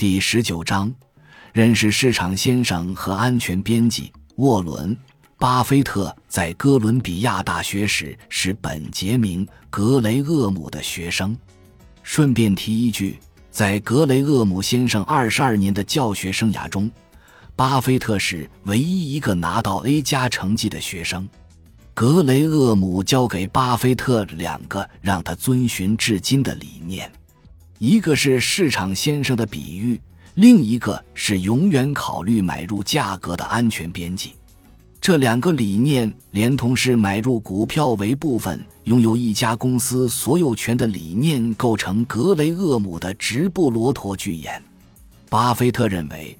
第十九章，认识市场先生和安全编辑沃伦·巴菲特在哥伦比亚大学时是本杰明·格雷厄姆的学生。顺便提一句，在格雷厄姆先生二十二年的教学生涯中，巴菲特是唯一一个拿到 A 加成绩的学生。格雷厄姆教给巴菲特两个让他遵循至今的理念。一个是市场先生的比喻，另一个是永远考虑买入价格的安全边际。这两个理念，连同是买入股票为部分拥有一家公司所有权的理念，构成格雷厄姆的直布罗陀巨言。巴菲特认为，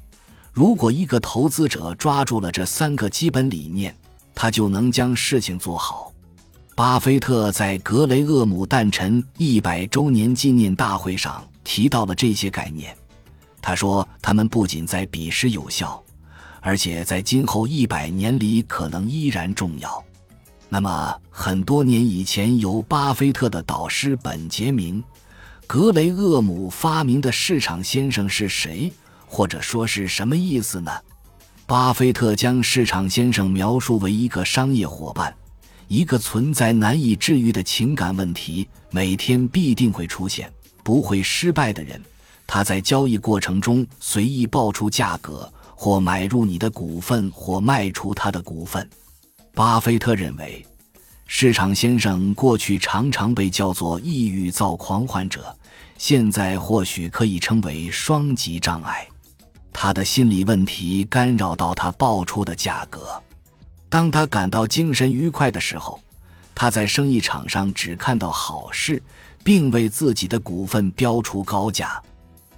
如果一个投资者抓住了这三个基本理念，他就能将事情做好。巴菲特在格雷厄姆诞辰一百周年纪念大会上提到了这些概念。他说，他们不仅在彼时有效，而且在今后一百年里可能依然重要。那么，很多年以前由巴菲特的导师本杰明·格雷厄姆发明的市场先生是谁，或者说是什么意思呢？巴菲特将市场先生描述为一个商业伙伴。一个存在难以治愈的情感问题，每天必定会出现，不会失败的人。他在交易过程中随意报出价格，或买入你的股份，或卖出他的股份。巴菲特认为，市场先生过去常常被叫做抑郁躁狂患者，现在或许可以称为双极障碍。他的心理问题干扰到他报出的价格。当他感到精神愉快的时候，他在生意场上只看到好事，并为自己的股份标出高价。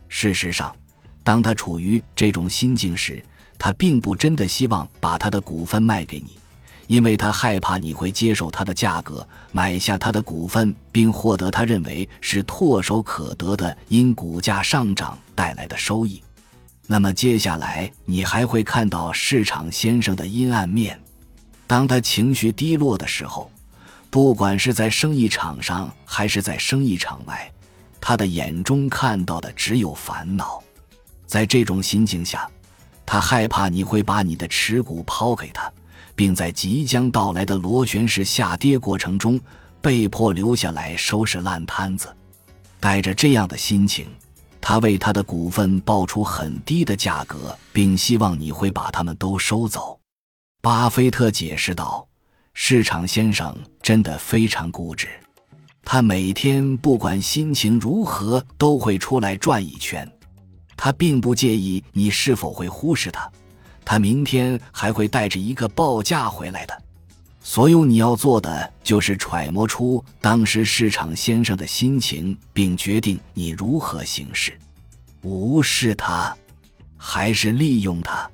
事实上，当他处于这种心境时，他并不真的希望把他的股份卖给你，因为他害怕你会接受他的价格，买下他的股份，并获得他认为是唾手可得的因股价上涨带来的收益。那么，接下来你还会看到市场先生的阴暗面。当他情绪低落的时候，不管是在生意场上还是在生意场外，他的眼中看到的只有烦恼。在这种心境下，他害怕你会把你的持股抛给他，并在即将到来的螺旋式下跌过程中被迫留下来收拾烂摊子。带着这样的心情，他为他的股份报出很低的价格，并希望你会把他们都收走。巴菲特解释道：“市场先生真的非常固执，他每天不管心情如何都会出来转一圈。他并不介意你是否会忽视他，他明天还会带着一个报价回来的。所有你要做的就是揣摩出当时市场先生的心情，并决定你如何行事。无视他，还是利用他？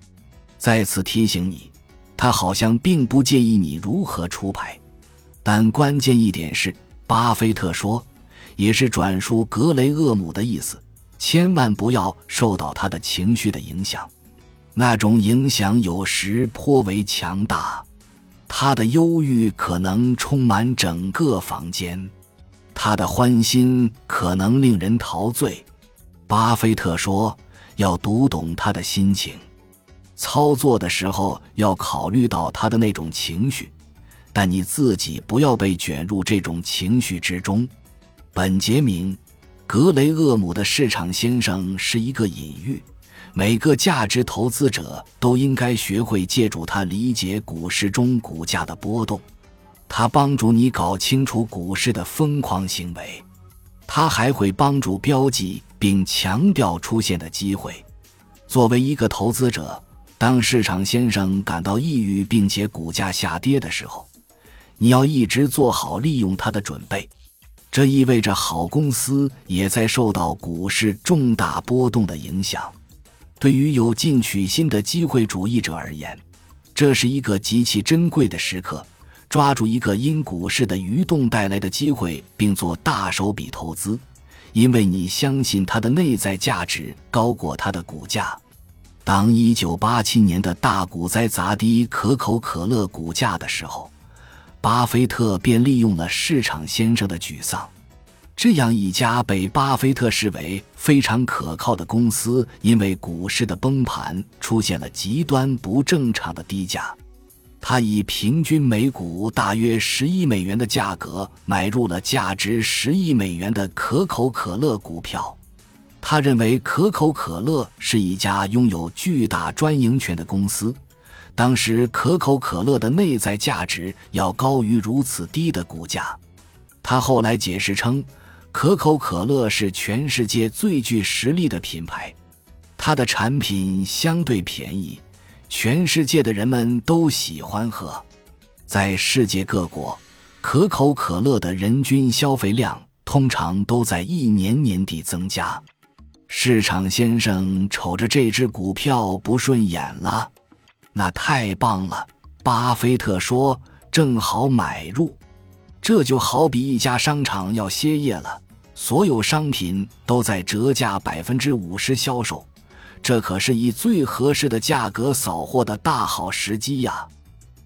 再次提醒你。”他好像并不介意你如何出牌，但关键一点是，巴菲特说，也是转述格雷厄姆的意思，千万不要受到他的情绪的影响，那种影响有时颇为强大，他的忧郁可能充满整个房间，他的欢心可能令人陶醉。巴菲特说，要读懂他的心情。操作的时候要考虑到他的那种情绪，但你自己不要被卷入这种情绪之中。本杰明·格雷厄姆的市场先生是一个隐喻，每个价值投资者都应该学会借助他理解股市中股价的波动。他帮助你搞清楚股市的疯狂行为，他还会帮助标记并强调出现的机会。作为一个投资者。当市场先生感到抑郁并且股价下跌的时候，你要一直做好利用它的准备。这意味着好公司也在受到股市重大波动的影响。对于有进取心的机会主义者而言，这是一个极其珍贵的时刻。抓住一个因股市的愚动带来的机会，并做大手笔投资，因为你相信它的内在价值高过它的股价。当一九八七年的大股灾砸低可口可乐股价的时候，巴菲特便利用了市场先生的沮丧。这样一家被巴菲特视为非常可靠的公司，因为股市的崩盘出现了极端不正常的低价。他以平均每股大约十亿美元的价格买入了价值十亿美元的可口可乐股票。他认为可口可乐是一家拥有巨大专营权的公司。当时可口可乐的内在价值要高于如此低的股价。他后来解释称。可口可乐是全世界最具实力的品牌，它的产品相对便宜，全世界的人们都喜欢喝。在世界各国，可口可乐的人均消费量通常都在一年年底增加。市场先生瞅着这只股票不顺眼了，那太棒了，巴菲特说：“正好买入。”这就好比一家商场要歇业了，所有商品都在折价百分之五十销售，这可是以最合适的价格扫货的大好时机呀！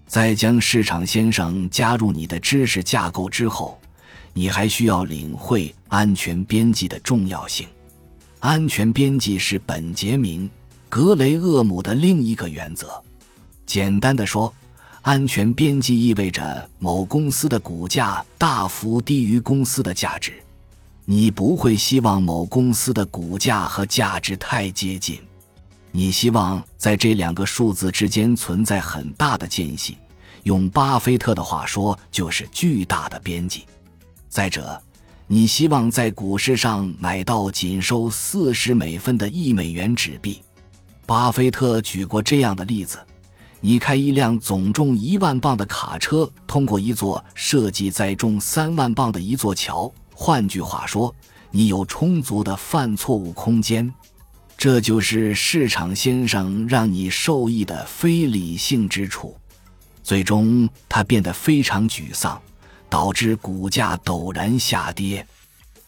在将市场先生加入你的知识架构之后，你还需要领会安全边际的重要性。安全边际是本杰明·格雷厄姆的另一个原则。简单的说。安全边际意味着某公司的股价大幅低于公司的价值，你不会希望某公司的股价和价值太接近，你希望在这两个数字之间存在很大的间隙。用巴菲特的话说，就是巨大的边际。再者，你希望在股市上买到仅收四十美分的一美元纸币。巴菲特举过这样的例子。你开一辆总重一万磅的卡车，通过一座设计载重三万磅的一座桥。换句话说，你有充足的犯错误空间。这就是市场先生让你受益的非理性之处。最终，他变得非常沮丧，导致股价陡然下跌。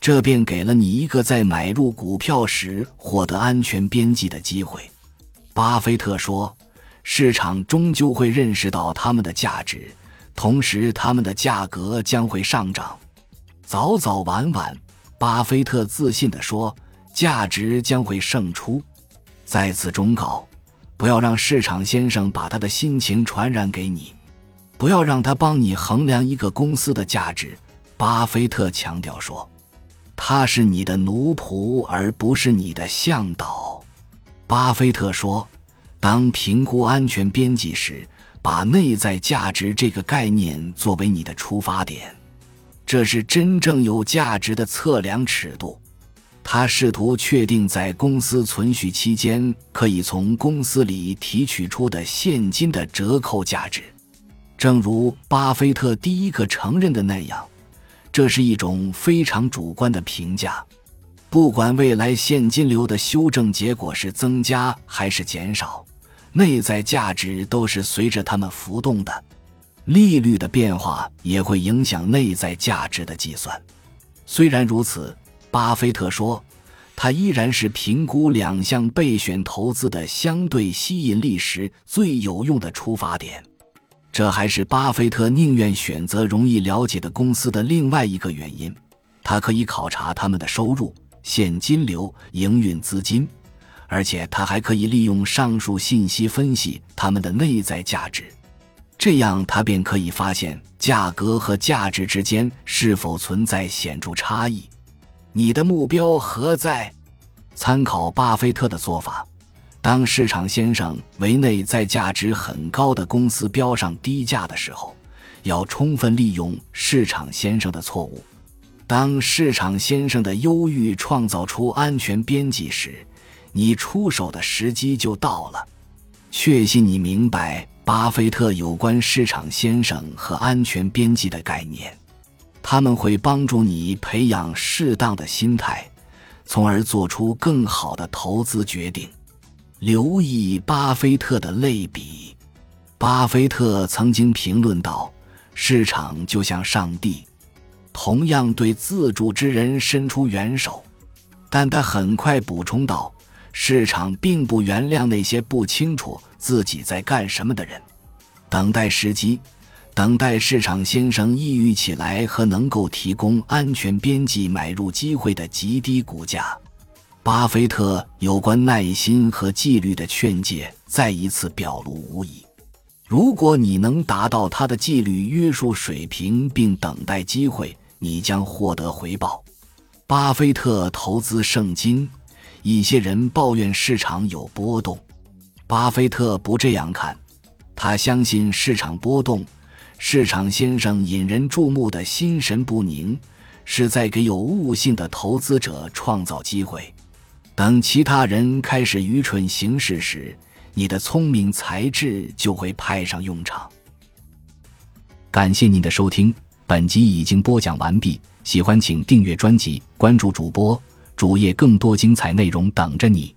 这便给了你一个在买入股票时获得安全边际的机会。巴菲特说。市场终究会认识到它们的价值，同时它们的价格将会上涨。早早晚晚，巴菲特自信地说：“价值将会胜出。”再次忠告：不要让市场先生把他的心情传染给你，不要让他帮你衡量一个公司的价值。巴菲特强调说：“他是你的奴仆，而不是你的向导。”巴菲特说。当评估安全边际时，把内在价值这个概念作为你的出发点，这是真正有价值的测量尺度。他试图确定在公司存续期间可以从公司里提取出的现金的折扣价值。正如巴菲特第一个承认的那样，这是一种非常主观的评价。不管未来现金流的修正结果是增加还是减少。内在价值都是随着它们浮动的，利率的变化也会影响内在价值的计算。虽然如此，巴菲特说，它依然是评估两项备选投资的相对吸引力时最有用的出发点。这还是巴菲特宁愿选择容易了解的公司的另外一个原因。他可以考察他们的收入、现金流、营运资金。而且他还可以利用上述信息分析他们的内在价值，这样他便可以发现价格和价值之间是否存在显著差异。你的目标何在？参考巴菲特的做法，当市场先生为内在价值很高的公司标上低价的时候，要充分利用市场先生的错误；当市场先生的忧郁创造出安全边际时，你出手的时机就到了。确信你明白巴菲特有关市场先生和安全边际的概念，他们会帮助你培养适当的心态，从而做出更好的投资决定。留意巴菲特的类比。巴菲特曾经评论道：“市场就像上帝，同样对自助之人伸出援手。”但他很快补充道。市场并不原谅那些不清楚自己在干什么的人。等待时机，等待市场先生抑郁起来和能够提供安全边际买入机会的极低股价。巴菲特有关耐心和纪律的劝诫再一次表露无遗。如果你能达到他的纪律约束水平，并等待机会，你将获得回报。巴菲特投资圣经。一些人抱怨市场有波动，巴菲特不这样看，他相信市场波动。市场先生引人注目的心神不宁，是在给有悟性的投资者创造机会。等其他人开始愚蠢行事时，你的聪明才智就会派上用场。感谢您的收听，本集已经播讲完毕。喜欢请订阅专辑，关注主播主页，更多精彩内容等着你。